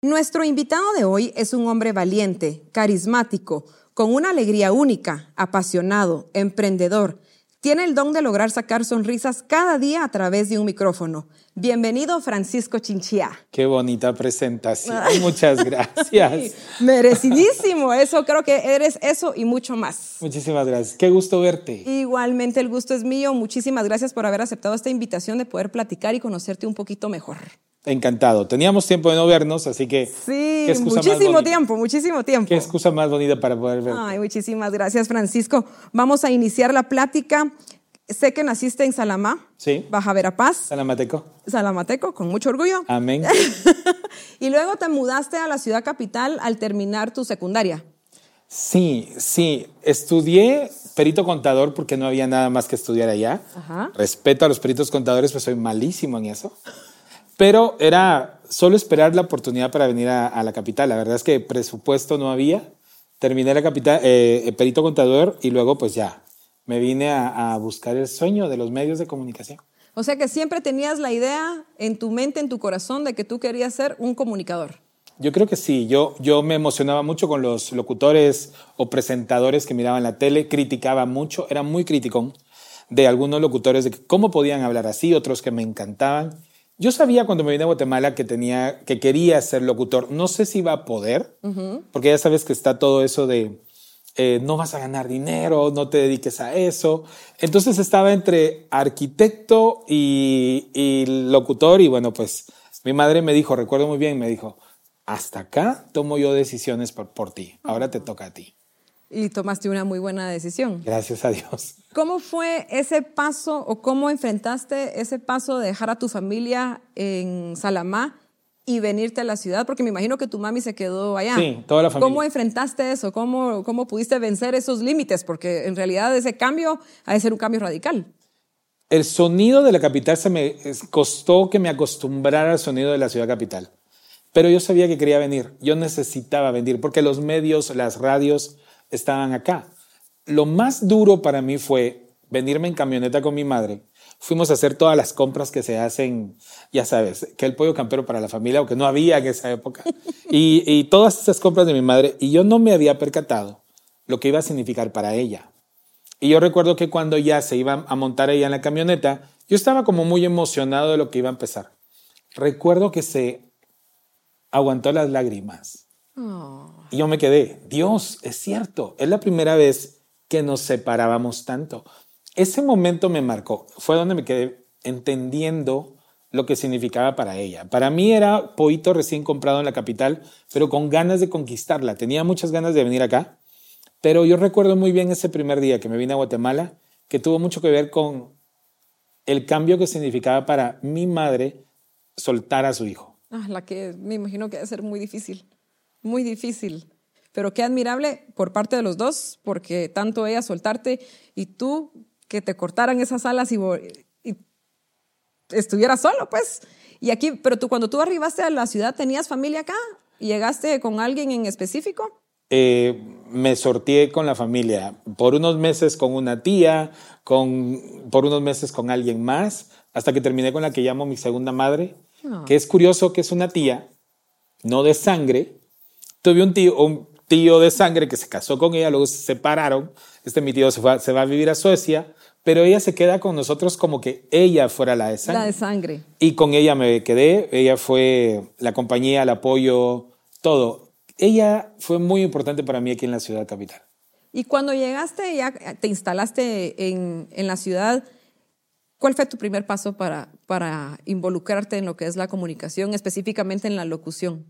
Nuestro invitado de hoy es un hombre valiente, carismático, con una alegría única, apasionado, emprendedor. Tiene el don de lograr sacar sonrisas cada día a través de un micrófono. Bienvenido, Francisco Chinchía. Qué bonita presentación. Muchas gracias. Merecidísimo. Eso creo que eres eso y mucho más. Muchísimas gracias. Qué gusto verte. Igualmente el gusto es mío. Muchísimas gracias por haber aceptado esta invitación de poder platicar y conocerte un poquito mejor. Encantado. Teníamos tiempo de no vernos, así que. Sí, muchísimo tiempo, muchísimo tiempo. Qué excusa más bonita para poder verte. Ay, muchísimas gracias, Francisco. Vamos a iniciar la plática. Sé que naciste en Salamá, sí. Baja Verapaz. Salamateco. Salamateco, con mucho orgullo. Amén. y luego te mudaste a la ciudad capital al terminar tu secundaria. Sí, sí. Estudié perito contador porque no había nada más que estudiar allá. Ajá. Respeto a los peritos contadores, pues soy malísimo en eso. Pero era solo esperar la oportunidad para venir a, la capital. La verdad es que presupuesto no había. Terminé la capital, eh, perito contador y luego pues ya me vine a, buscar el sueño de los medios de comunicación. O sea que siempre tenías la idea en tu mente, en tu corazón, de que tú querías ser un comunicador. Yo creo que sí. Yo, yo me emocionaba mucho con los locutores o presentadores que miraban la tele, criticaba mucho, era muy crítico de algunos locutores de cómo podían hablar así, otros que me encantaban. Yo sabía cuando me vine a Guatemala que tenía, que quería ser locutor. No sé si iba a poder, porque ya sabes que está todo eso de eh, no vas a ganar dinero, no te dediques a eso. Entonces estaba entre arquitecto y, y locutor y bueno, pues mi madre me dijo, recuerdo muy bien, me dijo, hasta acá tomo yo decisiones por, por ti, ahora te toca a ti. Y tomaste una muy buena decisión. Gracias a Dios. ¿Cómo fue ese paso o cómo enfrentaste ese paso de dejar a tu familia en Salamá y venirte a la ciudad? Porque me imagino que tu mami se quedó allá. Sí, toda la familia. ¿Cómo enfrentaste eso? ¿Cómo, cómo pudiste vencer esos límites? Porque en realidad ese cambio ha de ser un cambio radical. El sonido de la capital se me costó que me acostumbrara al sonido de la ciudad capital. Pero yo sabía que quería venir. Yo necesitaba venir porque los medios, las radios, estaban acá. Lo más duro para mí fue venirme en camioneta con mi madre. Fuimos a hacer todas las compras que se hacen, ya sabes, que el pollo campero para la familia, o que no había en esa época. Y, y todas esas compras de mi madre, y yo no me había percatado lo que iba a significar para ella. Y yo recuerdo que cuando ya se iba a montar ella en la camioneta, yo estaba como muy emocionado de lo que iba a empezar. Recuerdo que se aguantó las lágrimas y yo me quedé, Dios, es cierto, es la primera vez que nos separábamos tanto. Ese momento me marcó, fue donde me quedé entendiendo lo que significaba para ella. Para mí era poito recién comprado en la capital, pero con ganas de conquistarla. Tenía muchas ganas de venir acá, pero yo recuerdo muy bien ese primer día que me vine a Guatemala, que tuvo mucho que ver con el cambio que significaba para mi madre soltar a su hijo. Ah, la que me imagino que debe ser muy difícil muy difícil. Pero qué admirable por parte de los dos, porque tanto ella soltarte y tú que te cortaran esas alas y, y estuvieras solo, pues. Y aquí, pero tú cuando tú arribaste a la ciudad, ¿tenías familia acá? ¿Llegaste con alguien en específico? Eh, me sorteé con la familia. Por unos meses con una tía, con, por unos meses con alguien más, hasta que terminé con la que llamo mi segunda madre, ah. que es curioso que es una tía, no de sangre, Tuve un tío, un tío de sangre que se casó con ella, luego se separaron. Este mi tío se, se va a vivir a Suecia, pero ella se queda con nosotros como que ella fuera la de sangre. La de sangre. Y con ella me quedé. Ella fue la compañía, el apoyo, todo. Ella fue muy importante para mí aquí en la ciudad capital. Y cuando llegaste, ya te instalaste en, en la ciudad, ¿cuál fue tu primer paso para, para involucrarte en lo que es la comunicación, específicamente en la locución?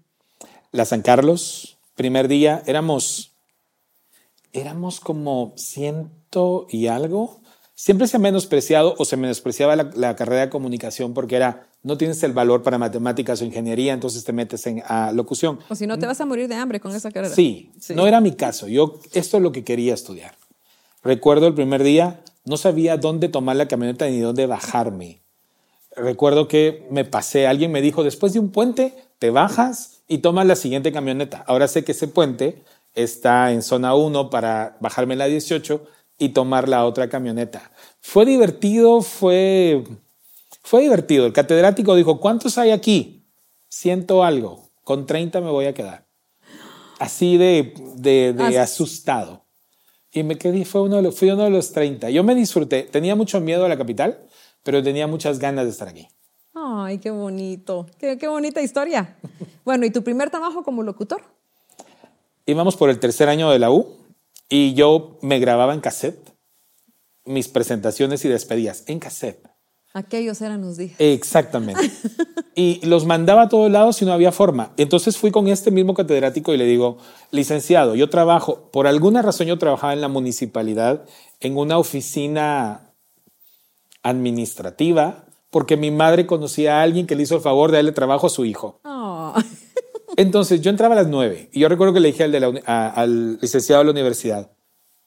la San Carlos, primer día, éramos, éramos como ciento y algo. Siempre se ha menospreciado o se menospreciaba la, carrera de comunicación porque era, no tienes el valor para matemáticas o ingeniería, entonces te metes en a locución. O si no, te vas a morir de hambre con esa carrera. Sí, sí, no era mi caso. Yo, esto es lo que quería estudiar. Recuerdo el primer día, no sabía dónde tomar la camioneta ni dónde bajarme. Recuerdo que me pasé, alguien me dijo, después de un puente, te bajas y tomas la siguiente camioneta. Ahora sé que ese puente está en zona 1 para bajarme la 18 y tomar la otra camioneta. Fue divertido, fue, fue divertido. El catedrático dijo, ¿cuántos hay aquí? Ciento algo. con 30 me voy a quedar. Así de, de, de Así. asustado. Y me quedé, fue uno de los, fui uno de los 30. Yo me disfruté, tenía mucho miedo a la capital, pero tenía muchas ganas de estar aquí. Ay, qué bonito. Qué, qué bonita historia. Bueno, ¿y tu primer trabajo como locutor? Íbamos por el tercer año de la U y yo me grababa en cassette mis presentaciones y despedidas en cassette. Aquellos eran los días. Exactamente. Y los mandaba a todos lados y no había forma. Entonces fui con este mismo catedrático y le digo, licenciado, yo trabajo, por alguna razón yo trabajaba en la municipalidad, en una oficina administrativa, porque mi madre conocía a alguien que le hizo el favor de darle trabajo a su hijo. Oh. Entonces yo entraba a las nueve y yo recuerdo que le dije al, de la uni- a- al licenciado de la universidad,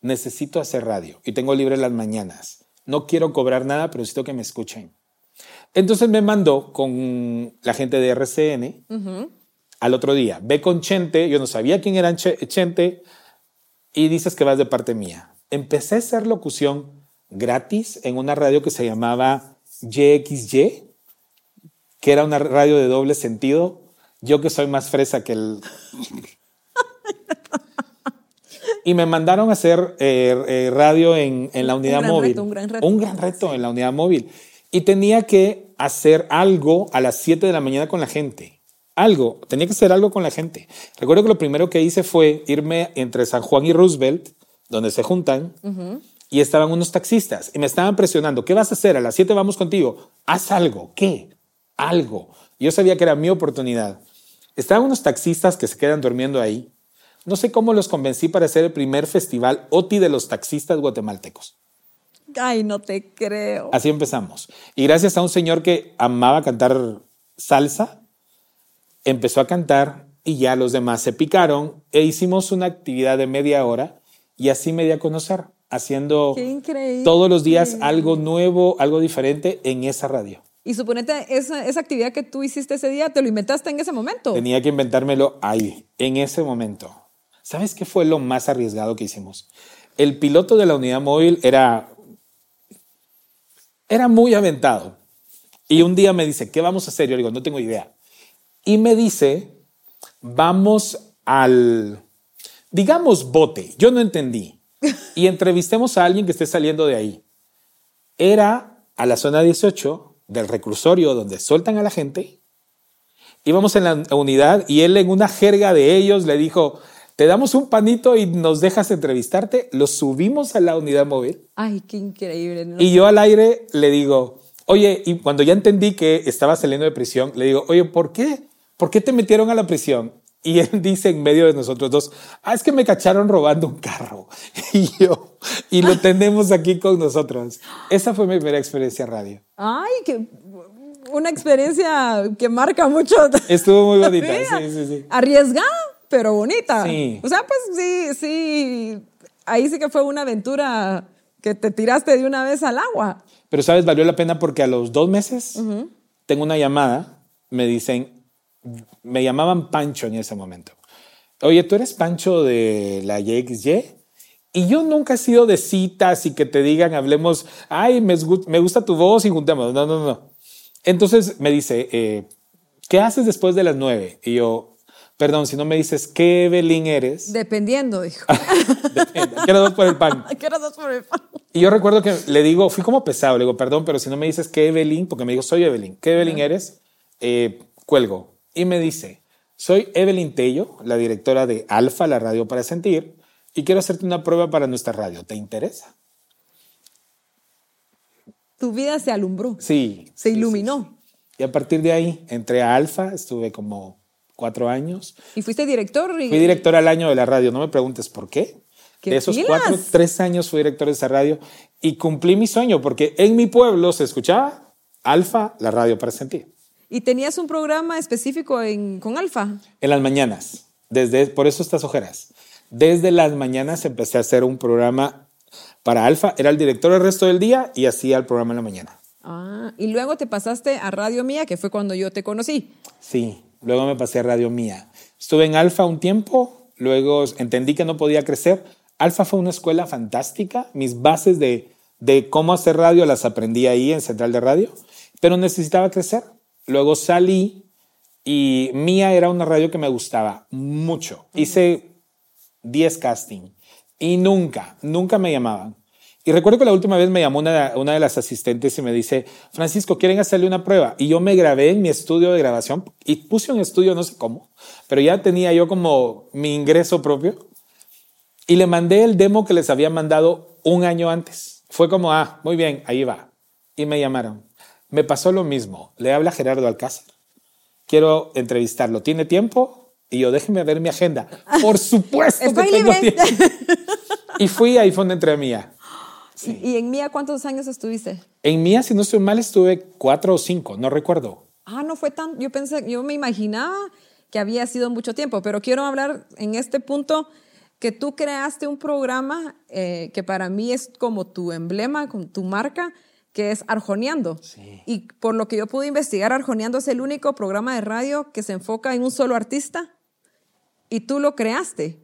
necesito hacer radio y tengo libre las mañanas. No quiero cobrar nada, pero necesito que me escuchen. Entonces me mandó con la gente de RCN al otro día. Ve con Chente, yo no sabía quién era Che- Chente, y dices que vas de parte mía. Empecé a hacer locución gratis en una radio que se llamaba YXY, que era una radio de doble sentido. Yo que soy más fresa que el... y me mandaron a hacer eh, eh, radio en, en la unidad móvil. reto, un gran reto. Un gran reto en la unidad móvil. Y tenía que hacer algo a las 7 de la mañana con la gente. Algo, tenía que hacer algo con la gente. Recuerdo que lo primero que hice fue irme entre San Juan y Roosevelt, donde se juntan, y estaban unos taxistas y me estaban presionando. ¿Qué vas a hacer? A las 7 vamos contigo. Haz algo. ¿Qué? Algo. Yo sabía que era mi oportunidad. Estaban unos taxistas que se quedan durmiendo ahí. No sé cómo los convencí para hacer el primer festival OTI de los taxistas guatemaltecos. Ay, no te creo. Así empezamos. Y gracias a un señor que amaba cantar salsa, empezó a cantar y ya los demás se picaron e hicimos una actividad de media hora y así me di a conocer, haciendo todos los días algo nuevo, algo diferente en esa radio. Y suponete, esa, esa actividad que tú hiciste ese día, ¿te lo inventaste en ese momento? Tenía que inventármelo ahí, en ese momento. ¿Sabes qué fue lo más arriesgado que hicimos? El piloto de la unidad móvil era, era muy aventado. Y un día me dice, ¿qué vamos a hacer? Yo digo, no tengo idea. Y me dice, vamos al, digamos, bote. Yo no entendí. Y entrevistemos a alguien que esté saliendo de ahí. Era a la zona 18 del reclusorio donde sueltan a la gente íbamos en la unidad y él en una jerga de ellos le dijo, te damos un panito y nos dejas entrevistarte. Lo subimos a la unidad móvil Ay, qué increíble. ¿no? y yo al aire le digo, oye, y cuando ya entendí que estaba saliendo de prisión, le digo, oye, ¿por qué? ¿Por qué te metieron a la prisión? Y él dice en medio de nosotros dos, ah, es que me cacharon robando un carro. Y yo, y lo tenemos aquí con nosotros. Esa fue mi primera experiencia en radio. Ay, que una experiencia que marca mucho. Estuvo muy bonita, sí, sí, sí. Arriesgada, pero bonita. Sí. O sea, pues sí, sí. Ahí sí que fue una aventura que te tiraste de una vez al agua. Pero, ¿sabes? Valió la pena porque a los dos meses tengo una llamada, me dicen, me llamaban Pancho en ese momento. Oye, ¿tú eres Pancho de la YXY? Y yo nunca he sido de citas y que te digan, hablemos, ay, me, gu- me gusta tu voz y juntemos. No, no, no. Entonces me dice, eh, ¿qué haces después de las nueve? Y yo, perdón, si no me dices, ¿qué Evelyn eres? Dependiendo, dijo. Depende, quiero dos por el pan. ¿Qué eras dos por el pan? Y yo recuerdo que le digo, fui como pesado, le digo, perdón, pero si no me dices qué Evelyn, porque me dijo, soy Evelyn, ¿qué Evelyn eres? Eh, cuelgo. Y me dice, soy Evelyn Tello, la directora de Alfa, la radio para sentir, y quiero hacerte una prueba para nuestra radio. ¿Te interesa? Tu vida se alumbró, Sí. se iluminó. sí, sí. Y a partir de ahí entré a Alfa, estuve como cuatro años. Y fuiste director. Y, Fui director al año de la radio, no me preguntes por qué. ¡Qué de esos pilas! cuatro, tres años fui director de esa radio y cumplí mi sueño porque en mi pueblo se escuchaba Alfa, la radio para sentir. Y tenías un programa específico en, con Alfa. En las mañanas, desde, por eso estas ojeras. Desde las mañanas empecé a hacer un programa para Alfa, era el director el resto del día y hacía el programa en la mañana. Ah, y luego te pasaste a Radio Mía, que fue cuando yo te conocí. Sí, luego me pasé a Radio Mía. Estuve en Alfa un tiempo, luego entendí que no podía crecer. Alfa fue una escuela fantástica, mis bases de, de cómo hacer radio las aprendí ahí en Central de Radio, pero necesitaba crecer. Luego salí Y Mía era una radio que me gustaba mucho. Hice 10 casting y nunca, nunca me llamaban. Y recuerdo que la última vez me llamó una, una, de las asistentes y me dice, Francisco, ¿quieren hacerle una prueba? Y yo me grabé en mi estudio de grabación y puse un estudio, no sé cómo, pero ya tenía yo como mi ingreso propio y le mandé el demo que les había mandado un año antes. Fue como, ah, muy bien, ahí va. Y me llamaron. Me pasó lo mismo. Le habla Gerardo Alcázar. Quiero entrevistarlo. ¿Tiene tiempo? Y yo, déjeme ver mi agenda. Por supuesto que tengo tiempo. Y fui ahí fue donde entré a Mía. ¿Y en Mía cuántos años estuviste? En Mía, si no estoy mal, estuve cuatro o cinco, no recuerdo. Ah, no fue tan, yo pensé, yo me imaginaba que había sido mucho tiempo, pero quiero hablar en este punto que tú creaste un programa eh, que para mí es como tu emblema, como tu marca, que es Arjoneando. Y por lo que yo pude investigar, Arjoneando es el único programa de radio que se enfoca en un solo artista y tú lo creaste.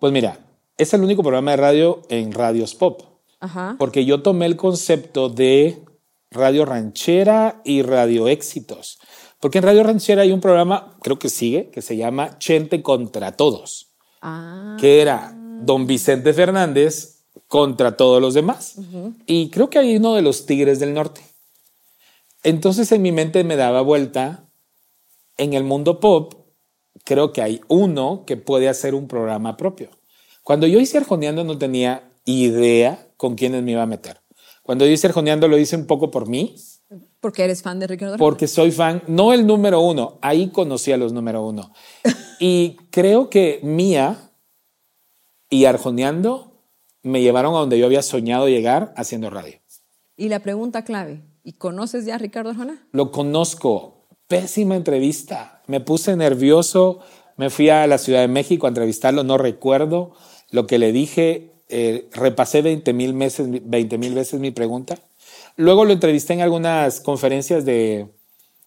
Pues mira, es el único programa de radio en radios pop. Ajá. Porque yo tomé el concepto de radio ranchera y radio éxitos. Porque en radio ranchera hay un programa, creo que sigue, que se llama Chente contra Todos. Ah. Que era don Vicente Fernández contra todos los demás. Y creo que hay uno de los Tigres del Norte. Entonces en mi mente me daba vuelta, en el mundo pop, creo que hay uno que puede hacer un programa propio. Cuando yo hice Arjoneando no tenía idea con quiénes me iba a meter. Cuando yo hice Arjoneando lo hice un poco por mí. Porque eres fan de Ricardo. Porque soy fan, no el número uno, ahí conocí a los número uno. y creo que Mía y Arjoneando me llevaron a donde yo había soñado llegar haciendo radio. Y la pregunta clave, ¿y conoces ya a Ricardo Arjona? Lo conozco. Pésima entrevista. Me puse nervioso. Me fui a la Ciudad de México a entrevistarlo. No recuerdo lo que le dije. Eh, repasé 20 mil veces, 20 veces mi pregunta. Luego lo entrevisté en algunas conferencias de,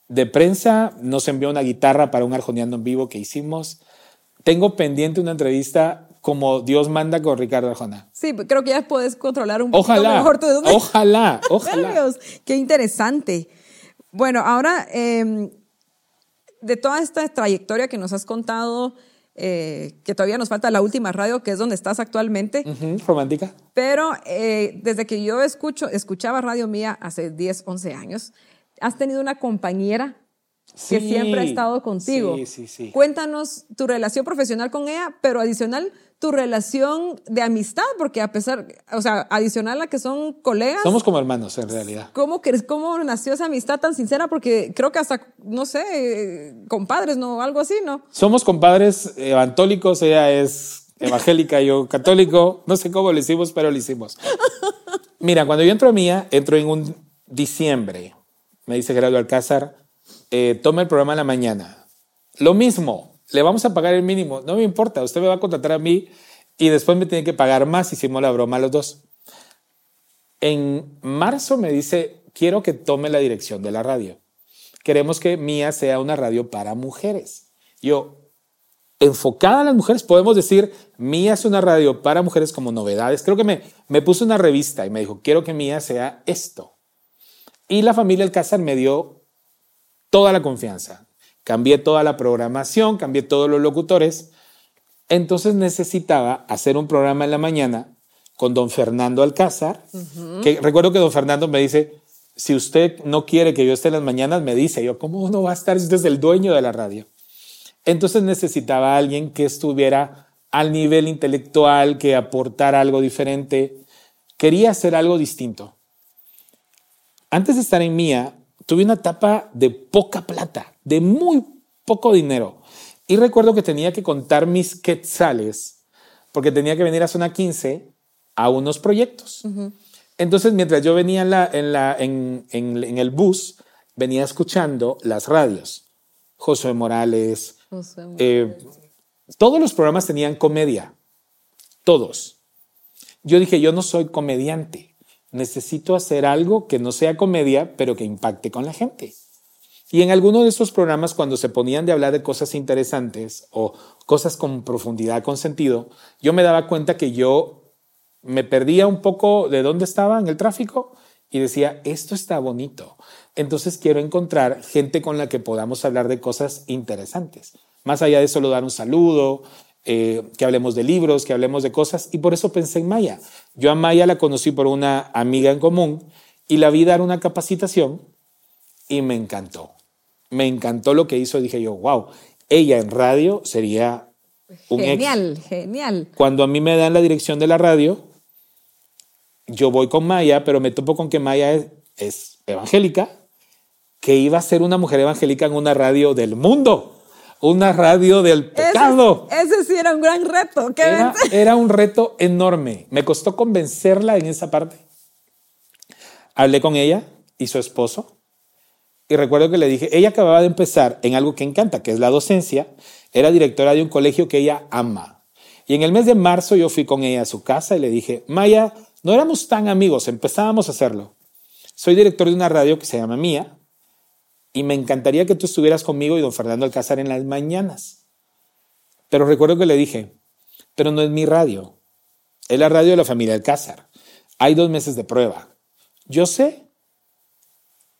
de prensa. Nos envió una guitarra para un arjoneando en vivo que hicimos. Tengo pendiente una entrevista como Dios manda con Ricardo Arjona. Sí, creo que ya puedes controlar un poco mejor tu Ojalá, ojalá. Qué interesante. Bueno, ahora, em, de toda esta trayectoria que nos has contado, eh, que todavía nos falta la última radio, que es donde estás actualmente. romántica. Pero eh, desde que yo escucho, escuchaba Radio Mía hace 10, 11 años, has tenido una compañera que siempre ha estado contigo. Sí, sí, sí. Cuéntanos tu relación profesional con ella, pero adicional, tu relación de amistad, porque a pesar, o sea, adicional a que son colegas. Somos como hermanos, en realidad. ¿Cómo, cómo nació esa amistad tan sincera? Porque creo que hasta, no sé, compadres, ¿no? Algo así, ¿no? Somos compadres evantólicos, ella es evangélica, yo católico. No sé cómo lo hicimos, pero lo hicimos. Mira, cuando yo entro a Mía, entro en un diciembre. Me dice Gerardo Alcázar, eh, toma el programa en la mañana. Lo mismo, le vamos a pagar el mínimo. No me importa, usted me va a contratar a mí y después me tiene que pagar más. Hicimos la broma los dos. En marzo me dice, quiero que tome la dirección de la radio. Queremos que Mía sea una radio para mujeres. Yo, enfocada a las mujeres, podemos decir, Mía es una radio para mujeres como novedades. Creo que me, me puso una revista y me dijo, quiero que Mía sea esto. Y la familia Alcázar me dio toda la confianza cambié toda la programación, cambié todos los locutores. Entonces necesitaba hacer un programa en la mañana con don Fernando Alcázar, que recuerdo que don Fernando me dice, si usted no quiere que yo esté en las mañanas, me dice, yo, ¿cómo uno va a estar si usted es el dueño de la radio? Entonces necesitaba a alguien que estuviera al nivel intelectual, que aportara algo diferente. Quería hacer algo distinto. Antes de estar en Mía, tuve una etapa de poca plata, de muy poco dinero. Y recuerdo que tenía que contar mis quetzales, porque tenía que venir a Zona 15 a unos proyectos. Entonces, mientras yo venía en, la, en, la, en, en, el bus, venía escuchando las radios. José Morales. Eh, todos los programas tenían comedia. Todos. Yo dije, yo no soy comediante necesito hacer algo que no sea comedia, pero que impacte con la gente. Y en alguno de esos programas, cuando se ponían de hablar de cosas interesantes o cosas con profundidad, con sentido, yo me daba cuenta que yo me perdía un poco de dónde estaba en el tráfico y decía, esto está bonito. Entonces quiero encontrar gente con la que podamos hablar de cosas interesantes. Más allá de solo dar un saludo, eh, que hablemos de libros, que hablemos de cosas. Y por eso pensé en Maya. Yo a Maya la conocí por una amiga en común y la vi dar una capacitación y me encantó. Me encantó lo que hizo. Dije yo, wow, ella en radio sería un Genial, genial. Cuando a mí me dan la dirección de la radio, yo voy con Maya, pero me topo con que Maya es, es evangélica, que iba a ser una mujer evangélica en una radio del mundo una radio del pecado. Ese, sí era un gran reto. Era, era, un reto enorme. Me costó convencerla en esa parte. Hablé con ella y su esposo. Y recuerdo que le dije, ella acababa de empezar en algo que encanta, que es la docencia. Era directora de un colegio que ella ama. Y en el mes de marzo yo fui con ella a su casa y le dije, Maya, no éramos tan amigos, empezábamos a hacerlo. Soy director de una radio que se llama Mía y me encantaría que tú estuvieras conmigo y don Fernando Alcázar en las mañanas. Pero recuerdo que le dije, pero no es mi radio, es la radio de la familia Alcázar. Hay dos meses de prueba. Yo sé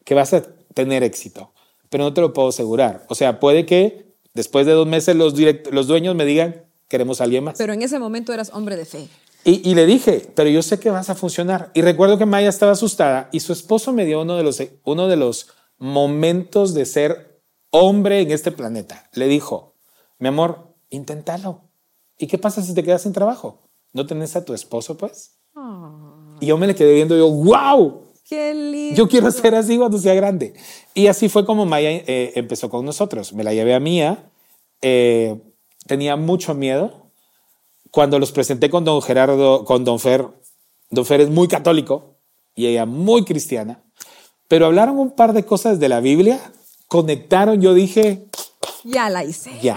que vas a tener éxito, pero no te lo puedo asegurar. O sea, puede que después de dos meses los, los dueños me digan, queremos a alguien más. Pero en ese momento eras hombre de fe. Y, y, le dije, pero yo sé que vas a funcionar. Y recuerdo que Maya estaba asustada y su esposo me dio uno de los, uno de los momentos de ser hombre en este planeta. Le dijo, mi amor, inténtalo. ¿Y qué pasa si te quedas sin trabajo? ¿No tenés a tu esposo, pues? Y yo me le quedé viendo y yo, wow. Qué lindo. Yo quiero ser así cuando sea grande. Y así fue como Maya eh, empezó con nosotros. Me la llevé a Mía. Eh, tenía mucho miedo. Cuando los presenté con don Gerardo, con don Fer, don Fer es muy católico y ella muy cristiana. Pero hablaron un par de cosas de la Biblia, conectaron, yo dije... Ya la hice. Ya,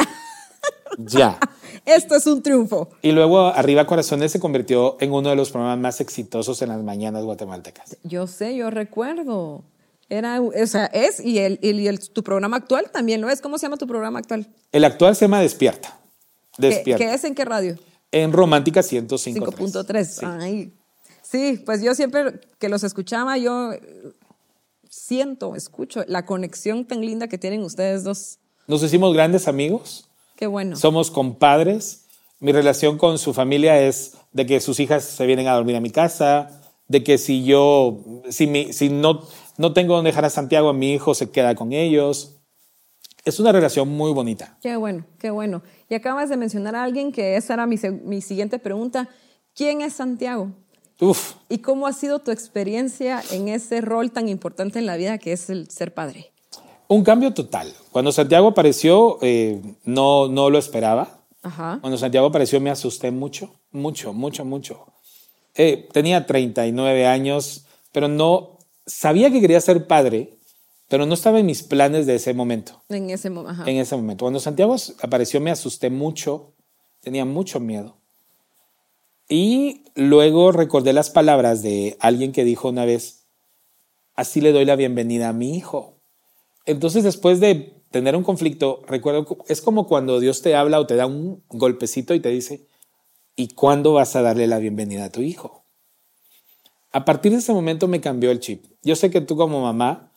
ya. Esto es un triunfo. Y luego Arriba Corazones se convirtió en uno de los programas más exitosos en las mañanas guatemaltecas. Yo sé, yo recuerdo. Era, o sea, es, y, el, el, tu programa actual también lo es. ¿Cómo se llama tu programa actual? El actual se llama Despierta. Despierta. ¿Qué, es en qué radio? En Romántica 105.3. 5.3. Sí. Ay. sí, pues yo siempre que los escuchaba, yo siento, escucho la conexión tan linda que tienen ustedes dos. Nos hicimos grandes amigos. Qué bueno. Somos compadres. Mi relación con su familia es de que sus hijas se vienen a dormir a mi casa, de que si yo, si, mi, si no, no tengo donde dejar a Santiago, mi hijo se queda con ellos. Es una relación muy bonita. Qué bueno, qué bueno. Y acabas de mencionar a alguien que esa era mi, mi siguiente pregunta. ¿Quién es Santiago? ¿Y cómo ha sido tu experiencia en ese rol tan importante en la vida que es el ser padre? Un cambio total. Cuando Santiago apareció, eh, no, no lo esperaba. Cuando Santiago apareció me asusté mucho, mucho, mucho, mucho. Eh, tenía 39 años, pero no sabía que quería ser padre, pero no estaba en mis planes de ese momento. En ese, en ese momento. Cuando Santiago apareció me asusté mucho, tenía mucho miedo. Y luego recordé las palabras de alguien que dijo una vez, así le doy la bienvenida a mi hijo. Entonces después de tener un conflicto, recuerdo, es como cuando Dios te habla o te da un golpecito y te dice, ¿y cuándo vas a darle la bienvenida a tu hijo? A partir de ese momento me cambió el chip. Yo sé que tú como mamá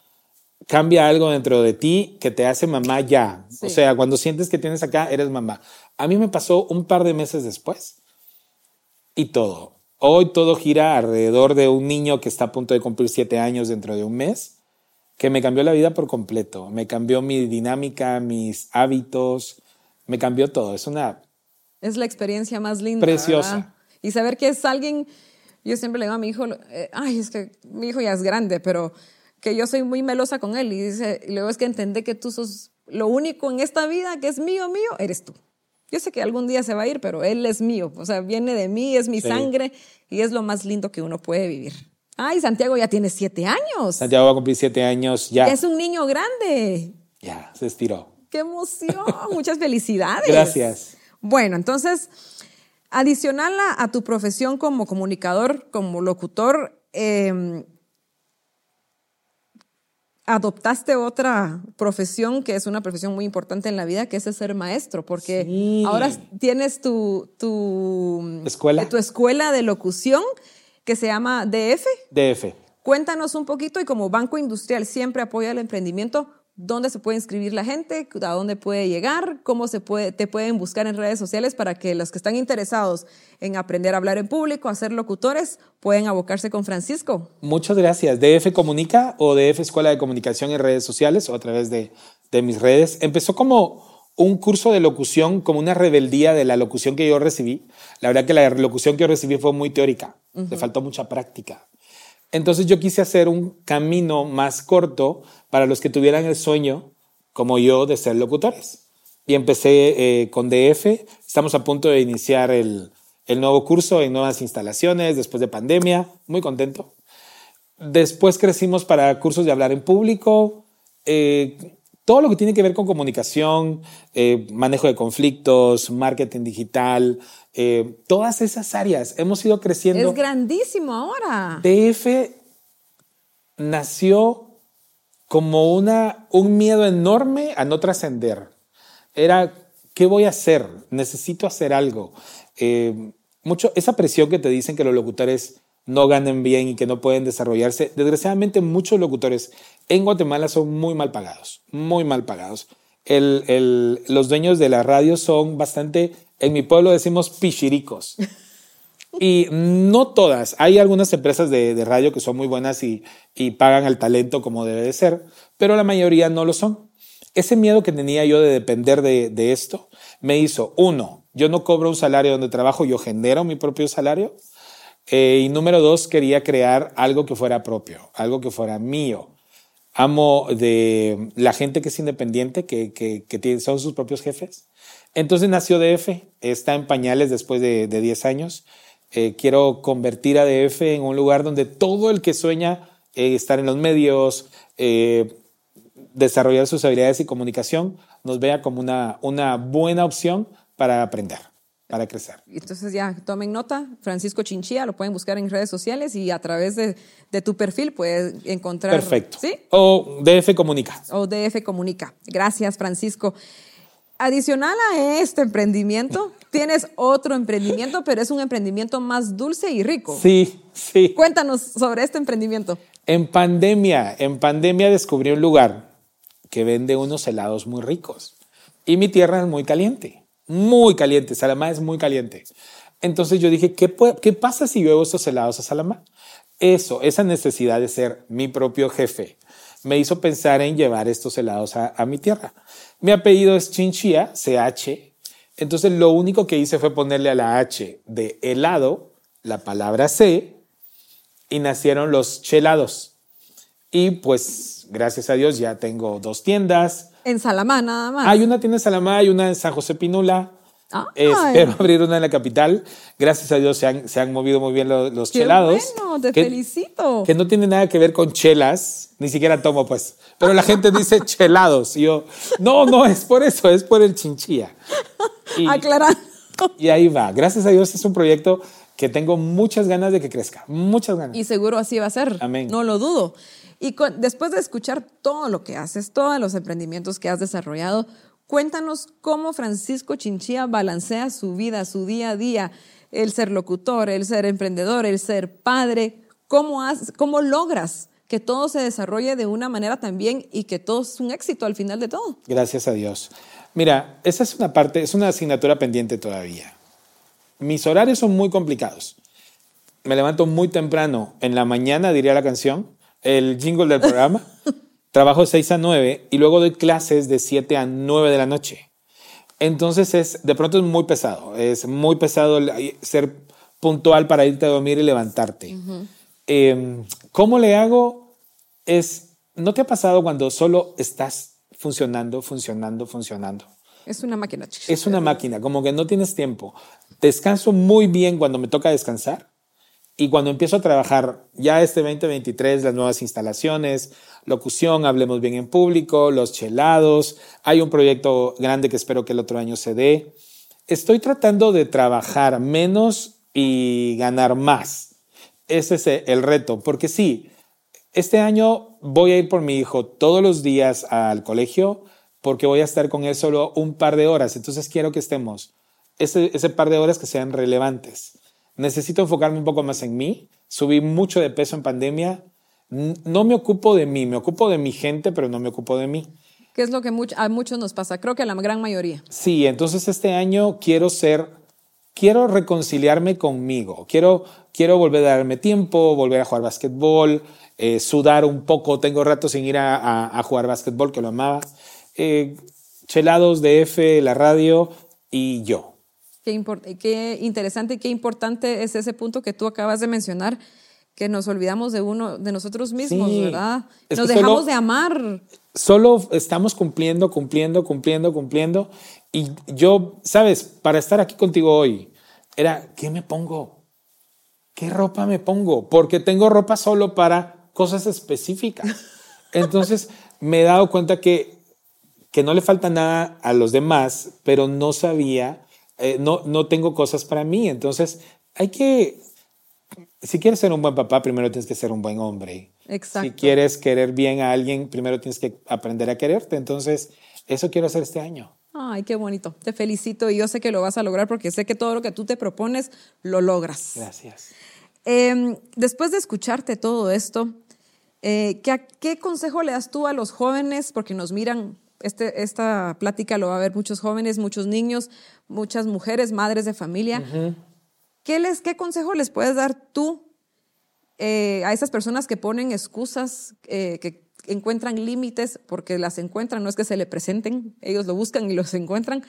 cambia algo dentro de ti que te hace mamá ya. O sea, cuando sientes que tienes acá, eres mamá. A mí me pasó un par de meses después y todo. Hoy todo gira alrededor de un niño que está a punto de cumplir siete años dentro de un mes, que me cambió la vida por completo. Me cambió mi dinámica, mis hábitos, me cambió todo. Es una... Es la experiencia más linda. Preciosa. Y saber que es alguien, yo siempre le digo a mi hijo, eh, ay, es que mi hijo ya es grande, pero que yo soy muy melosa con él. Y, dice, y luego es que entendé que tú sos lo único en esta vida que es mío, mío, eres tú. Yo sé que algún día se va a ir, pero él es mío, o sea, viene de mí, es mi sangre y es lo más lindo que uno puede vivir. Ay, Santiago ya tiene siete años. Santiago va a cumplir siete años ya. Es un niño grande. Ya, se estiró. ¡Qué emoción! Muchas felicidades. Gracias. Bueno, entonces, adicional a, tu profesión como comunicador, como locutor, eh, adoptaste otra profesión que es una profesión muy importante en la vida, que es ser maestro, porque ahora tienes tu, tu escuela. tu escuela de locución que se llama DF. DF. Cuéntanos un poquito y como Banco Industrial siempre apoya el emprendimiento, ¿dónde se puede inscribir la gente? ¿A dónde puede llegar? ¿Cómo se puede, te pueden buscar en redes sociales para que los que están interesados en aprender a hablar en público, a ser locutores, pueden abocarse con Francisco? Muchas gracias. DF Comunica o DF Escuela de Comunicación en redes sociales o a través de, de mis redes. Empezó como un curso de locución, como una rebeldía de la locución que yo recibí. La verdad que la locución que yo recibí fue muy teórica, le faltó mucha práctica. Entonces yo quise hacer un camino más corto para los que tuvieran el sueño, como yo, de ser locutores. Y empecé eh, con DF. Estamos a punto de iniciar el, nuevo curso en nuevas instalaciones después de pandemia. Muy contento. Después crecimos para cursos de hablar en público. Eh, todo lo que tiene que ver con comunicación, eh, manejo de conflictos, marketing digital, eh, todas esas áreas hemos ido creciendo. Es grandísimo ahora. DF nació como una, un miedo enorme a no trascender. Era, ¿qué voy a hacer? Necesito hacer algo. Eh, mucho, esa presión que te dicen que los locutores no ganen bien y que no pueden desarrollarse. Desgraciadamente, muchos locutores en Guatemala son muy mal pagados, muy mal pagados. El, el, los dueños de la radio son bastante, en mi pueblo decimos pichiricos. Y no todas, hay algunas empresas de, de radio que son muy buenas y, y pagan al talento como debe de ser, pero la mayoría no lo son. Ese miedo que tenía yo de depender de, de esto me hizo, uno, yo no cobro un salario donde trabajo, yo genero mi propio salario. Eh, y número dos, quería crear algo que fuera propio, algo que fuera mío. Amo de la gente que es independiente, que, que, tiene, son sus propios jefes. Entonces nació DF, está en pañales después de, de 10 años. Eh, quiero convertir a DF en un lugar donde todo el que sueña eh, estar en los medios, desarrollar sus habilidades y comunicación, nos vea como una, una buena opción para aprender para crecer. Entonces ya tomen nota, Francisco Chinchilla, lo pueden buscar en redes sociales y a través de, de tu perfil puedes encontrar. Perfecto. ¿Sí? O DF Comunica. O DF Comunica. Gracias, Francisco. Adicional a este emprendimiento, tienes otro emprendimiento, pero es un emprendimiento más dulce y rico. Sí, sí. Cuéntanos sobre este emprendimiento. En pandemia, en pandemia descubrí un lugar que vende unos helados muy ricos y mi tierra es muy caliente muy caliente. Salamá es muy caliente. Entonces yo dije, ¿qué, puede, ¿qué pasa si llevo estos helados a Salamá? Eso, esa necesidad de ser mi propio jefe, me hizo pensar en llevar estos helados a, a mi tierra. Mi apellido es Chinchilla, CH. Entonces lo único que hice fue ponerle a la H de helado la palabra C y nacieron los chelados. Y pues, gracias a Dios, ya tengo dos tiendas. En Salamá nada más. Hay una tienda en Salamá, hay una en San José Pinula. Ay. Espero abrir una en la capital. Gracias a Dios se han, se han movido muy bien los, los Qué chelados. bueno, te que, felicito. Que no tiene nada que ver con chelas, ni siquiera tomo pues. Pero la gente dice chelados. Y yo, no, no es por eso, es por el chinchilla. Y, Aclarando. y ahí va. Gracias a Dios es un proyecto que tengo muchas ganas de que crezca. Muchas ganas. Y seguro así va a ser. Amén. No lo dudo. Y después de escuchar todo lo que haces, todos los emprendimientos que has desarrollado, cuéntanos cómo Francisco Chinchilla balancea su vida, su día a día, el ser locutor, el ser emprendedor, el ser padre. ¿Cómo, cómo logras que todo se desarrolle de una manera también y que todo es un éxito al final de todo? Gracias a Dios. Mira, esa es una parte, es una asignatura pendiente todavía. Mis horarios son muy complicados. Me levanto muy temprano, en la mañana diría la canción, el jingle del programa. Trabajo de 6 a 9 y luego doy clases de 7 a 9 de la noche. Entonces es, de pronto es muy pesado, es muy pesado ser puntual para irte a dormir y levantarte. Eh, ¿Cómo le hago? Es, ¿no te ha pasado cuando solo estás funcionando, funcionando, funcionando? Es una máquina. Es una máquina, como que no tienes tiempo. Descanso muy bien cuando me toca descansar y cuando empiezo a trabajar ya este 2023, las nuevas instalaciones, locución, hablemos bien en público, los chelados, hay un proyecto grande que espero que el otro año se dé. Estoy tratando de trabajar menos y ganar más. Ese es el reto, porque sí, este año voy a ir por mi hijo todos los días al colegio porque voy a estar con él solo un par de horas. Entonces quiero que estemos ese, ese par de horas que sean relevantes. Necesito enfocarme un poco más en mí. Subí mucho de peso en pandemia. no me ocupo de mí, me ocupo de mi gente, pero no me ocupo de mí. Que es lo que a muchos nos pasa, creo que a la gran mayoría. Sí, entonces este año quiero ser, quiero reconciliarme conmigo, quiero, quiero volver a darme tiempo, volver a jugar básquetbol, eh, sudar un poco, tengo rato sin ir a, jugar básquetbol, que lo amaba. Eh, chelados de F, la radio y yo. Qué, qué interesante y qué importante es ese punto que tú acabas de mencionar, que nos olvidamos de uno, de nosotros mismos, ¿verdad? nos dejamos de amar. Solo estamos cumpliendo, cumpliendo, cumpliendo, cumpliendo. Y yo, sabes, para estar aquí contigo hoy, era, ¿qué me pongo? ¿Qué ropa me pongo? Porque tengo ropa solo para cosas específicas. Entonces, me he dado cuenta que, que no le falta nada a los demás, pero no sabía, eh, no, no tengo cosas para mí. Entonces, hay que si quieres ser un buen papá, primero tienes que ser un buen hombre. Exacto. Si quieres querer bien a alguien, primero tienes que aprender a quererte. Entonces, eso quiero hacer este año. Ay, qué bonito. Te felicito y yo sé que lo vas a lograr porque sé que todo lo que tú te propones lo logras. Gracias. Em, después de escucharte todo esto, eh, ¿qué, ¿qué, consejo le das tú a los jóvenes? Porque nos miran, este, esta plática lo va a ver muchos jóvenes, muchos niños, muchas mujeres, madres de familia. ¿Qué, les, ¿Qué consejo les puedes dar tú eh, a esas personas que ponen excusas, eh, que encuentran límites porque las encuentran, no es que se le presenten, ellos lo buscan y los encuentran,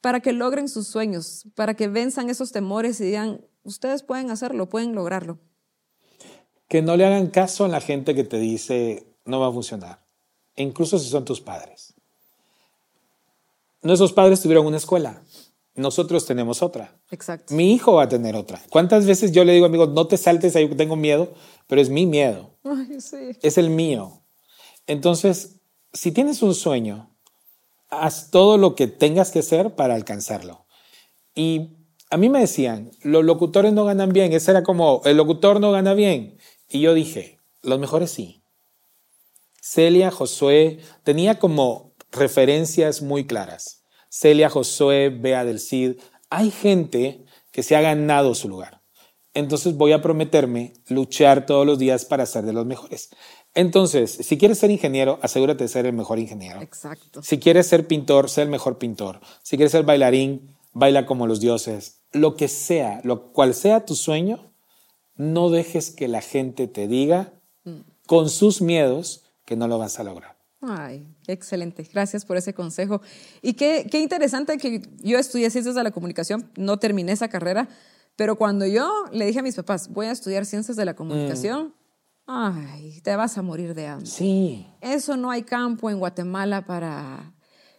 para que logren sus sueños, para que venzan esos temores y digan, ustedes pueden hacerlo, pueden lograrlo? Que no le hagan caso a la gente que te dice, no va a funcionar, incluso si son tus padres. Nuestros padres tuvieron una escuela, nosotros tenemos otra. Exacto. Mi hijo va a tener otra. ¿Cuántas veces yo le digo, amigo, no te saltes ahí, tengo miedo, pero es mi miedo. Ay, sí. Es el mío. Entonces, si tienes un sueño, haz todo lo que tengas que hacer para alcanzarlo. Y a mí me decían, los locutores no ganan bien. Ese era como, el locutor no gana bien. Y yo dije, los mejores sí. Celia, Josué, tenía como referencias muy claras. Celia Josué, Bea del Cid. Hay gente que se ha ganado su lugar. Entonces voy a prometerme luchar todos los días para ser de los mejores. Entonces, si quieres ser ingeniero, asegúrate de ser el mejor ingeniero. Exacto. Si quieres ser pintor, sé el mejor pintor. Si quieres ser bailarín, baila como los dioses. Lo que sea, lo cual sea tu sueño, no dejes que la gente te diga mm. con sus miedos que no lo vas a lograr. Ay, excelente. Gracias por ese consejo. Y qué, qué interesante que yo estudié ciencias de la comunicación, no terminé esa carrera, pero cuando yo le dije a mis papás, voy a estudiar ciencias de la comunicación, ay, te vas a morir de hambre. Sí. Eso no hay campo en Guatemala para,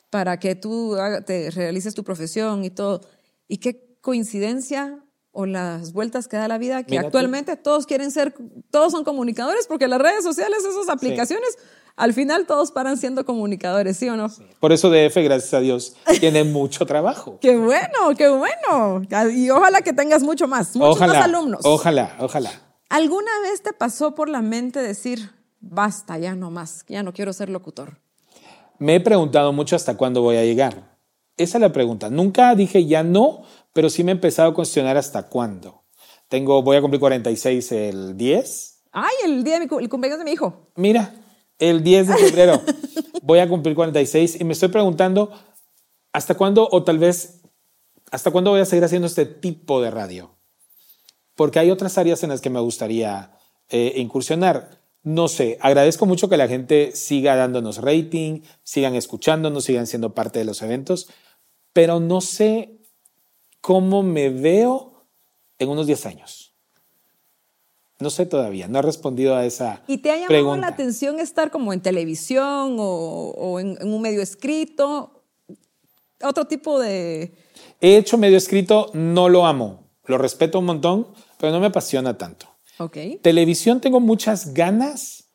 para que tú te realices tu profesión y todo. Y qué coincidencia o las vueltas que da la vida, que actualmente todos quieren ser, todos son comunicadores, porque las redes sociales, esas aplicaciones al final todos paran siendo comunicadores, ¿sí o no? Por eso DF, gracias a Dios, tiene mucho trabajo. qué bueno, qué bueno. Y ojalá que tengas mucho más, muchos más alumnos. Ojalá, ojalá. ¿Alguna vez te pasó por la mente decir, basta, ya no más, ya no quiero ser locutor? Me he preguntado mucho hasta cuándo voy a llegar. Esa es la pregunta. Nunca dije ya no, pero sí me he empezado a cuestionar hasta cuándo. Tengo, voy a cumplir 46 el 10. Ay, el día de mi, el cumpleaños de mi hijo. Mira, el 10 de febrero. Voy a cumplir 46 y me estoy preguntando hasta cuándo o tal vez hasta cuándo voy a seguir haciendo este tipo de radio. Porque hay otras áreas en las que me gustaría eh, incursionar. No sé, agradezco mucho que la gente siga dándonos rating, sigan escuchándonos, sigan siendo parte de los eventos, pero no sé cómo me veo en unos 10 años. No sé todavía, no he respondido a esa ¿Y te ha llamado la atención estar como en televisión o, en, un medio escrito? Otro tipo de... He hecho medio escrito, no lo amo, lo respeto un montón, pero no me apasiona tanto. Okay. Televisión tengo muchas ganas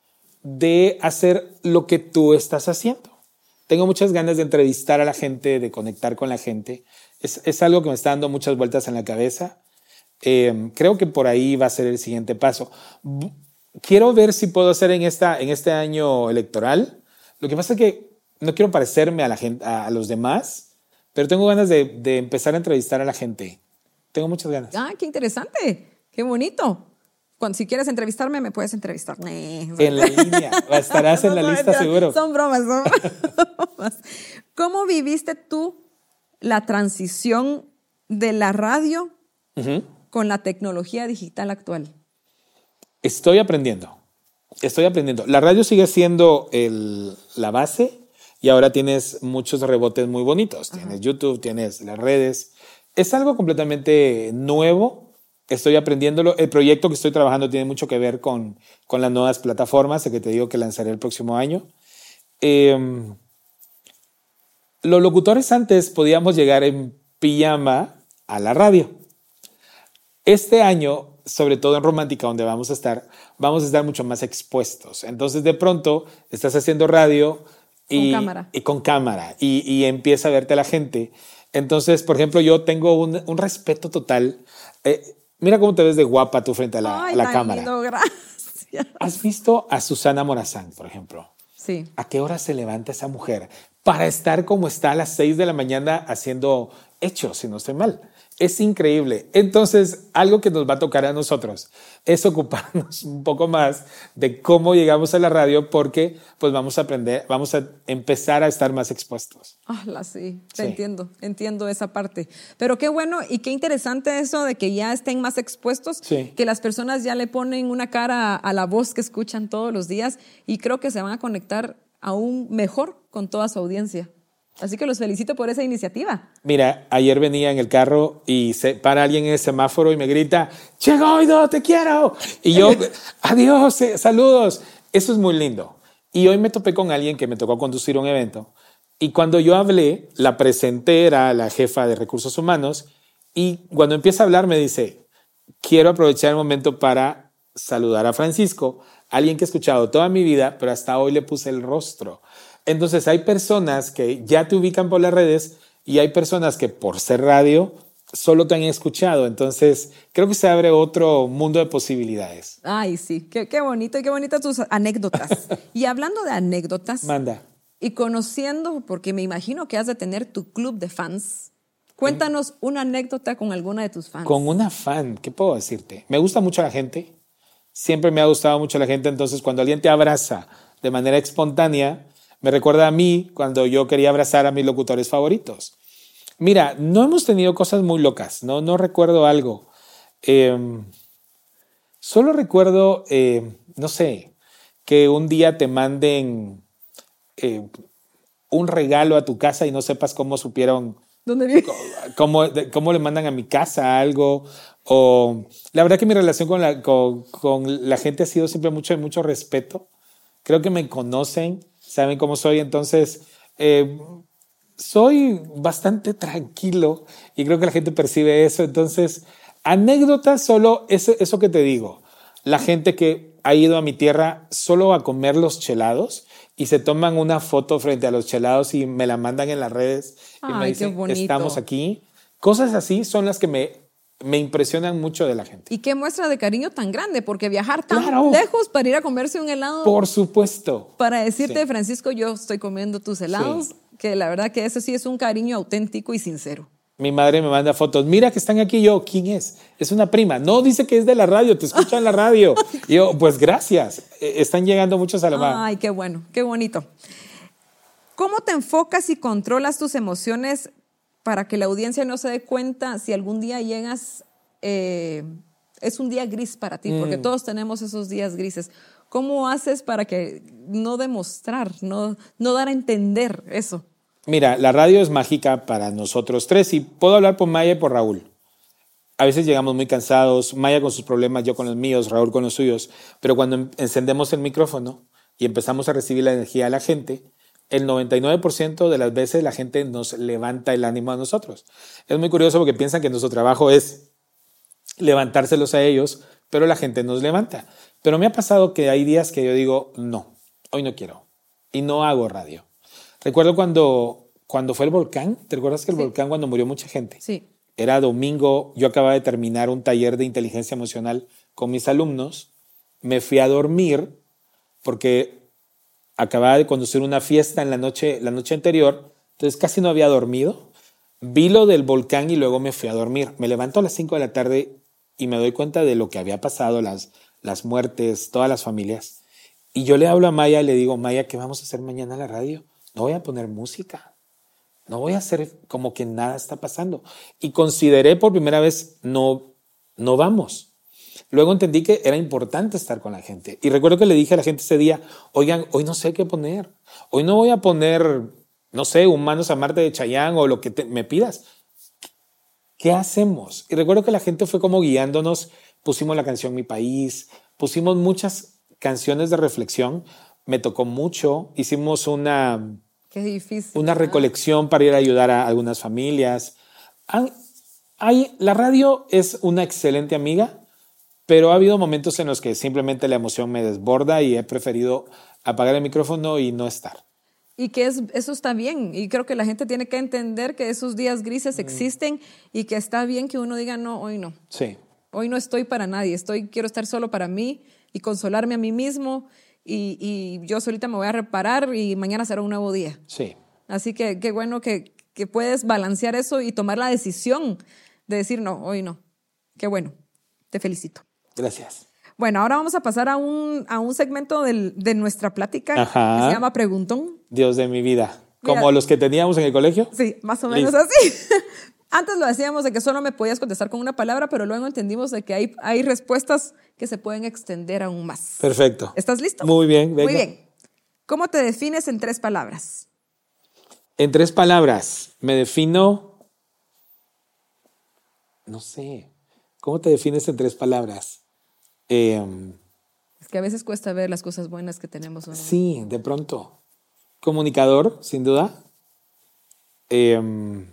de hacer lo que tú estás haciendo. Tengo muchas ganas de entrevistar a la gente, de conectar con la gente. Es, es algo que me está dando muchas vueltas en la cabeza eh, creo que por ahí va a ser el siguiente paso. Quiero ver si puedo hacer en, esta, en este año electoral. Lo que pasa es que no quiero parecerme a, la gente, a, los demás, pero tengo ganas de, de, empezar a entrevistar a la gente. Tengo muchas ganas. Ah, qué interesante, qué bonito. Cuando, si quieres entrevistarme, me puedes entrevistar. En la línea. Estarás en la lista seguro. Son bromas, son bromas. ¿Cómo viviste tú la transición de la radio con la tecnología digital actual? Estoy aprendiendo. Estoy aprendiendo. La radio sigue siendo el, la base y ahora tienes muchos rebotes muy bonitos. Tienes YouTube, tienes las redes. Es algo completamente nuevo estoy aprendiéndolo. El proyecto que estoy trabajando tiene mucho que ver con, con las nuevas plataformas, que te digo que lanzaré el próximo año. Em, los locutores antes podíamos llegar en pijama a la radio. Este año, sobre todo en Romántica, donde vamos a estar, vamos a estar mucho más expuestos. Entonces, de pronto, estás haciendo radio y con cámara y, con cámara, y, empieza a verte la gente. Entonces, por ejemplo, yo tengo un, un respeto total. Eh, Mira cómo te ves de guapa tú frente a la, la cámara. gracias. ¿Has visto a Susana Morazán, por ejemplo? Sí. ¿A qué hora se levanta esa mujer para estar como está a las 6 de la mañana haciendo hechos, si no estoy mal? Es increíble. Entonces, algo que nos va a tocar a nosotros es ocuparnos un poco más de cómo llegamos a la radio porque pues vamos a aprender, vamos a empezar a estar más expuestos. Ah, sí, te entiendo, entiendo esa parte. Pero qué bueno y qué interesante eso de que ya estén más expuestos, que las personas ya le ponen una cara a la voz que escuchan todos los días y creo que se van a conectar aún mejor con toda su audiencia. Así que los felicito por esa iniciativa. Mira, ayer venía en el carro y se para alguien en el semáforo y me grita, Che Goido, te quiero. Y yo, adiós, eh, saludos. Eso es muy lindo. Y hoy me topé con alguien que me tocó conducir un evento. Y cuando yo hablé, la presenté, era la jefa de recursos humanos. Y cuando empieza a hablar, me dice, quiero aprovechar el momento para saludar a Francisco, alguien que he escuchado toda mi vida, pero hasta hoy le puse el rostro. Entonces hay personas que ya te ubican por las redes y hay personas que por ser radio solo te han escuchado. Entonces creo que se abre otro mundo de posibilidades. Ay, sí, qué, qué bonito y qué bonitas tus anécdotas. y hablando de anécdotas. Manda. Y conociendo, porque me imagino que has de tener tu club de fans. Cuéntanos una anécdota con alguna de tus fans. Con una fan, ¿qué puedo decirte? Me gusta mucho la gente. Siempre me ha gustado mucho la gente. Entonces, cuando alguien te abraza de manera espontánea, me recuerda a mí cuando yo quería abrazar a mis locutores favoritos. Mira, no hemos tenido cosas muy locas, no, no recuerdo algo. Em, solo recuerdo, eh, no sé, que un día te manden eh, un regalo a tu casa y no sepas cómo supieron. ¿Dónde Cómo, cómo, le mandan a mi casa algo. O la verdad que mi relación con la, con, con la gente ha sido siempre mucho, mucho respeto. Creo que me conocen saben cómo soy, entonces eh, soy bastante tranquilo y creo que la gente percibe eso. Entonces, anécdotas solo eso, eso que te digo. La gente que ha ido a mi tierra solo a comer los chelados y se toman una foto frente a los chelados y me la mandan en las redes y me dicen, estamos aquí. Cosas así son las que me me impresionan mucho de la gente. Y qué muestra de cariño tan grande, porque viajar tan lejos para ir a comerse un helado. Por supuesto. Para decirte, Francisco, yo estoy comiendo tus helados, que la verdad que eso sí es un cariño auténtico y sincero. Mi madre me manda fotos, mira que están aquí yo, ¿quién es? Es una prima. No, dice que es de la radio, te escuchan en la radio. y yo, pues gracias, e, están llegando muchos a la Ay, qué bueno, qué bonito. ¿Cómo te enfocas y controlas tus emociones para que la audiencia no se dé cuenta si algún día llegas, eh, es un día gris para ti, porque mm. todos tenemos esos días grises. ¿Cómo haces para que no demostrar, no, no dar a entender eso? Mira, la radio es mágica para nosotros tres y puedo hablar por Maya y por Raúl. A veces llegamos muy cansados, Maya con sus problemas, yo con los míos, Raúl con los suyos, pero cuando encendemos el micrófono y empezamos a recibir la energía de la gente, el 99% de las veces la gente nos levanta el ánimo a nosotros. Es muy curioso porque piensan que nuestro trabajo es levantárselos a ellos, pero la gente nos levanta. Pero me ha pasado que hay días que yo digo, no, hoy no quiero. Y no hago radio. Recuerdo cuando, cuando fue el volcán, ¿te recuerdas que el volcán cuando murió mucha gente? Sí. Era domingo, yo acababa de terminar un taller de inteligencia emocional con mis alumnos, me fui a dormir porque acababa de conducir una fiesta en la noche, la noche anterior, entonces casi no había dormido. Vi lo del volcán y luego me fui a dormir. Me levanto a las 5 de la tarde y me doy cuenta de lo que había pasado, las, las muertes, todas las familias. Y yo le hablo a Maya y le digo, Maya, ¿qué vamos a hacer mañana en la radio? No voy a poner música. No voy a hacer como que nada está pasando. Y consideré por primera vez, no, no vamos. Luego entendí que era importante estar con la gente. Y recuerdo que le dije a la gente ese día, oigan, hoy no sé qué poner. Hoy no voy a poner, no sé, Humanos a Marte de Chayán o lo que me pidas. ¿Qué hacemos? Y recuerdo que la gente fue como guiándonos. Pusimos la canción Mi País, pusimos muchas canciones de reflexión. Me tocó mucho. Hicimos una, Qué difícil. una ¿verdad? recolección para ir a ayudar a algunas familias. Hay, la radio es una excelente amiga, pero ha habido momentos en los que simplemente la emoción me desborda y he preferido apagar el micrófono y no estar. Y que es, eso está bien. Y creo que la gente tiene que entender que esos días Mm. grises existen y que está bien que uno diga, no, hoy no. Sí, Hoy no estoy para nadie. Estoy, quiero estar solo para mí y consolarme a mí mismo. Y, y yo solita me voy a reparar y mañana será un nuevo día. sí. Así que qué bueno que, que puedes balancear eso y tomar la decisión de decir, no, hoy no. Qué bueno. Te felicito. Gracias. Bueno, ahora vamos a pasar a un, a un segmento del- de nuestra plática Ajá. que se llama Preguntón. Dios de mi vida. Mira. Como los que teníamos en el colegio. Sí, más o menos Listo. así. Antes lo decíamos de que solo me podías contestar con una palabra, pero luego entendimos de que hay, hay respuestas que se pueden extender aún más. Perfecto. ¿Estás listo? Muy bien, venga. Muy bien. ¿Cómo te defines en tres palabras? En tres palabras, me defino. No sé. ¿Cómo te defines en tres palabras? Em, Es que a veces cuesta ver las cosas buenas que tenemos. Sí, de pronto. Comunicador, sin duda. Em,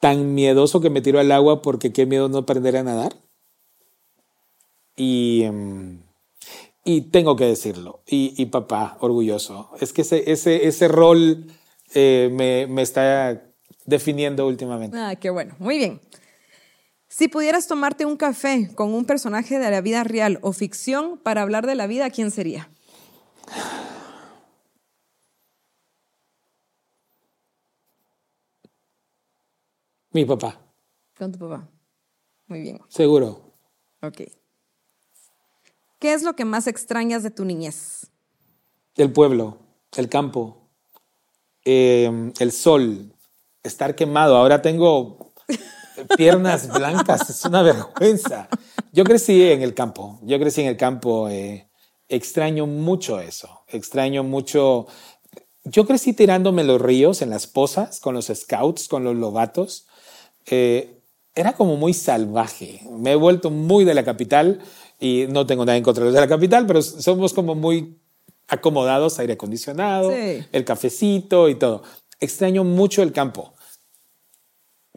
tan miedoso que me tiro al agua porque qué miedo no aprender a nadar. Y, em, y tengo que decirlo. Y, y papá, orgulloso. Es que ese, ese, ese rol eh, me, me está definiendo últimamente. Ah, qué bueno. Muy bien. Si pudieras tomarte un café con un personaje de la vida real o ficción para hablar de la vida, ¿quién sería? Mi papá, Con tu papá. Muy bien. seguro. Ok. ¿Qué es lo que más extrañas de tu niñez? El pueblo, el campo, eh, el sol, estar quemado. Ahora tengo piernas blancas, es una vergüenza. Yo crecí en el campo, yo crecí en el campo, eh, extraño mucho eso, extraño mucho. Yo crecí tirándome los ríos, en las pozas, con los scouts, con los lobatos. Eh, era como muy salvaje. Me he vuelto muy de la capital y no tengo nada en contra de la capital, pero somos como muy acomodados, aire acondicionado, Sí. el cafecito y todo. Extraño mucho el campo.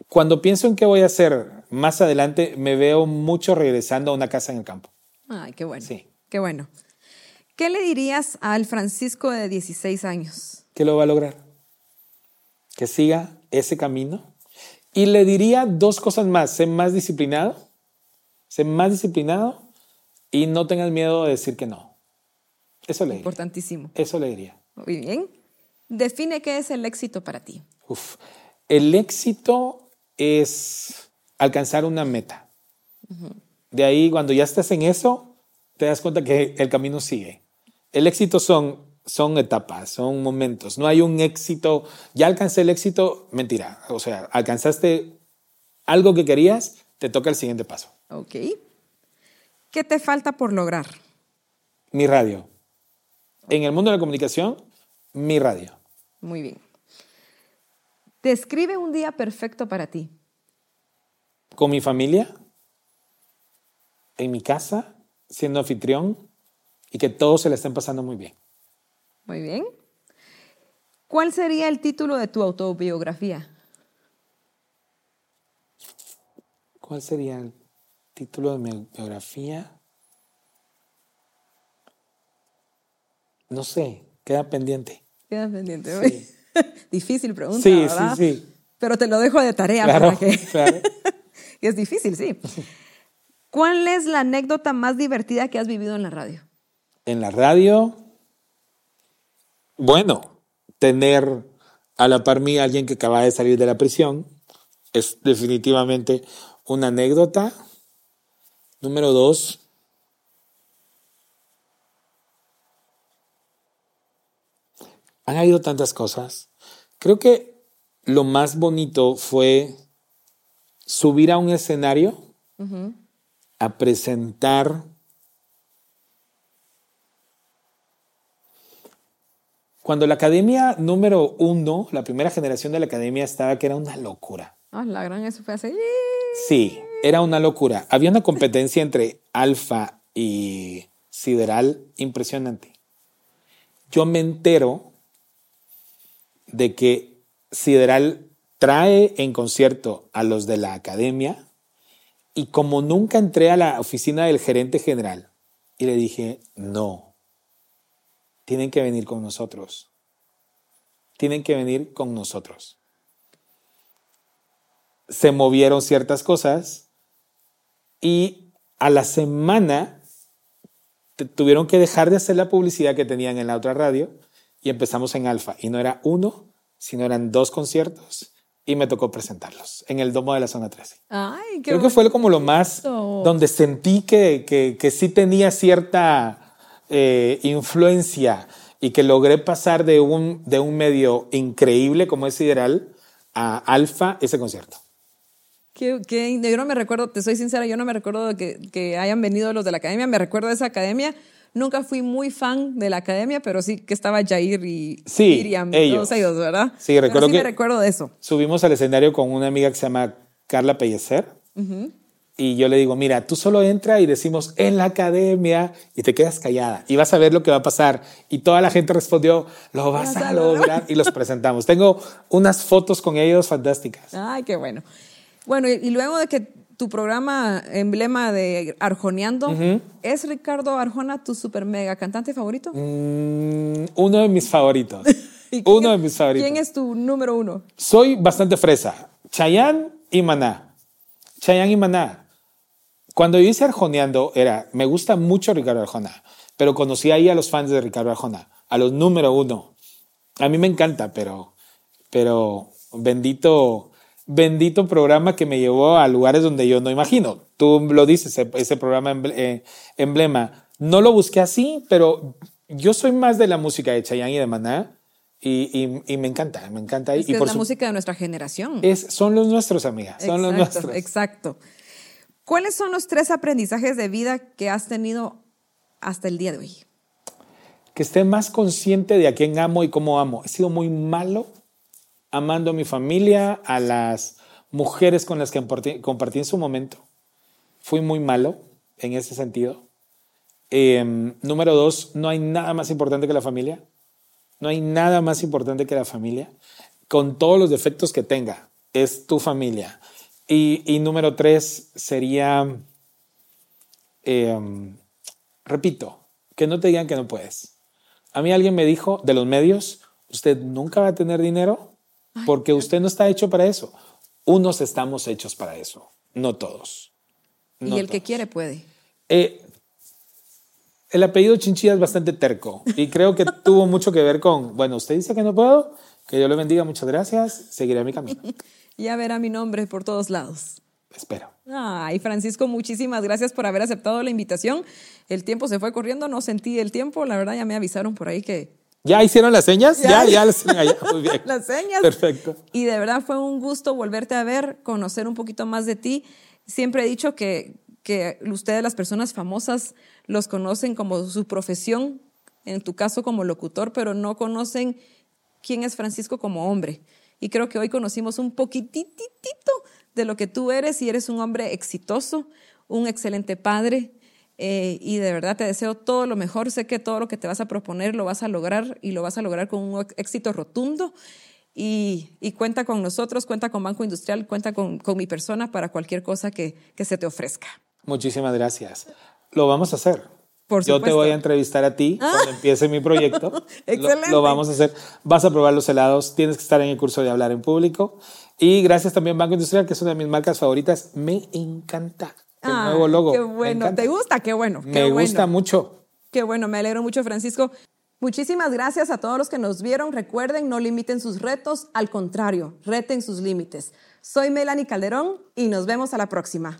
Cuando pienso en qué voy a hacer más adelante, me veo mucho regresando a una casa en el campo. Ay, qué bueno. Sí. Qué bueno. ¿Qué le dirías al Francisco de 16 años? ¿Qué lo va a lograr? Que siga ese camino. Y le diría dos cosas más. Sé más disciplinado, sé más disciplinado y no tengas miedo de decir que no. Eso le diría. Importantísimo. Eso le diría. Muy bien. Define qué es el éxito para ti. Uf. El éxito es alcanzar una meta. De ahí, cuando ya estás en eso, te das cuenta que el camino sigue. El éxito son, son etapas, son momentos. No hay un éxito, ya alcancé el éxito, mentira. O sea, alcanzaste algo que querías, te toca el siguiente paso. Ok. ¿Qué te falta por lograr? Mi radio. En el mundo de la comunicación, mi radio. Muy bien. Describe un día perfecto para ti. Con mi familia, en mi casa, siendo anfitrión y que todos se la estén pasando muy bien. Muy bien. ¿Cuál sería el título de tu autobiografía? ¿Cuál sería el título de mi biografía? No sé, queda pendiente. Queda pendiente. Sí. difícil pregunta, Sí, ¿verdad? sí, sí. Pero te lo dejo de tarea Claro, para que... claro. es difícil, sí. ¿Cuál es la anécdota más divertida que has vivido en la radio? En la radio, bueno, tener a la par mía alguien que acaba de salir de la prisión es definitivamente una anécdota. Número dos, Han habido tantas cosas. Creo que lo más bonito fue subir a un escenario a presentar cuando la academia número uno, la primera generación de la academia estaba que era una locura. Ah, la gran eso fue así. Sí, era una locura. Había una competencia entre Alfa y Sideral impresionante. Yo me entero de que Sideral trae en concierto a los de la academia y como nunca entré a la oficina del gerente general y le dije, no, tienen que venir con nosotros. Tienen que venir con nosotros. Se movieron ciertas cosas y a la semana tuvieron que dejar de hacer la publicidad que tenían en la otra radio y empezamos en Alfa. Y no era uno, sino eran dos conciertos y me tocó presentarlos en el domo de la zona 13. Ay, qué Creo que fue como lo más donde sentí que, que, que sí tenía cierta eh, influencia y que logré pasar de un, de un medio increíble como es Sideral a Alfa ese concierto. Que, que- yo no me recuerdo, te soy sincera, yo no me recuerdo que, que hayan venido los de la academia, me recuerdo de esa academia. Nunca fui muy fan de la academia, pero sí que estaba Jair y Sí, Miriam, ellos. todos ellos, ¿verdad? Sí, recuerdo sí que- me recuerdo de eso. Subimos al escenario con una amiga que se llama Carla Pellecer. Y yo le digo, mira, tú solo entra y decimos en la academia y te quedas callada y vas a ver lo que va a pasar. Y toda la gente respondió, lo vas a lograr y los presentamos. Tengo unas fotos con ellos fantásticas. Ay, qué bueno. Bueno, y luego de que tu programa emblema de Arjoneando, ¿es Ricardo Arjona tu super mega cantante favorito? Mm, uno de mis favoritos. ¿Y quién uno de mis favoritos. ¿Quién es tu número uno? Soy bastante fresa. Chayanne y Maná. Chayanne y Maná. Cuando yo hice Arjoneando, era, me gusta mucho Ricardo Arjona, pero conocí ahí a los fans de Ricardo Arjona, a los número uno. A mí me encanta, pero, pero bendito, bendito programa que me llevó a lugares donde yo no imagino. Tú lo dices, ese, programa eh, emblema. No lo busqué así, pero yo soy más de la música de Chayanne y de Maná. Y, y- y me encanta, me encanta. Es, y es la su- música de nuestra generación. es, son los nuestros, amigas. Son los Exacto, nuestros. Exacto. ¿Cuáles son los tres aprendizajes de vida que has tenido hasta el día de hoy? Que esté más consciente de a quién amo y cómo amo. He sido muy malo amando a mi familia, a las mujeres con las que compartí, en su momento. Fui muy malo en ese sentido. Eh, número dos, no hay nada más importante que la familia. No hay nada más importante que la familia. Con todos los defectos que tenga, es tu familia. Y, y número tres sería, eh, repito, que no te digan que no puedes. A mí alguien me dijo de los medios, usted nunca va a tener dinero porque usted no está hecho para eso. Unos estamos hechos para eso, no todos. No y el que quiere puede. Eh, el apellido Chinchilla es bastante terco y creo que tuvo mucho que ver con, bueno, usted dice que no puedo, que Dios le bendiga, muchas gracias, seguiré mi camino. Ya verá mi nombre por todos lados. Espero. Ay, Francisco, muchísimas gracias por haber aceptado la invitación. El tiempo se fue corriendo, no sentí el tiempo. La verdad, ya me avisaron por ahí que ¿Ya hicieron las señas? Ya, ya, las. Muy bien. las señas. Perfecto. Y de verdad fue un gusto volverte a ver, conocer un poquito más de ti. Siempre he dicho que, que ustedes, las personas famosas, los conocen como su profesión, en tu caso como locutor, pero no conocen quién es Francisco como hombre. Y creo que hoy conocimos un poquititito de lo que tú eres y eres un hombre exitoso, un excelente padre. Eh, y de verdad te deseo todo lo mejor. Sé que todo lo que te vas a proponer lo vas a lograr y lo vas a lograr con un éxito rotundo. Y, y cuenta con nosotros, cuenta con Banco Industrial, cuenta con, con mi persona para cualquier cosa que, que se te ofrezca. Muchísimas gracias. Lo vamos a hacer. Por Yo te voy a entrevistar a ti cuando empiece mi proyecto. Lo- Excelente. Lo, vamos a hacer. Vas a probar los helados. Tienes que estar en el curso de hablar en público. Y gracias también Banco Industrial, que es una de mis marcas favoritas. Me encanta el Ah, nuevo logo. Qué Me bueno. ¿Te gusta? Qué bueno. Me qué bueno. gusta mucho. Qué bueno, me alegro mucho, Francisco. Muchísimas gracias a todos los que nos vieron. Recuerden, no limiten sus retos, al contrario, reten sus límites. Soy Melanie Calderón y nos vemos a la próxima.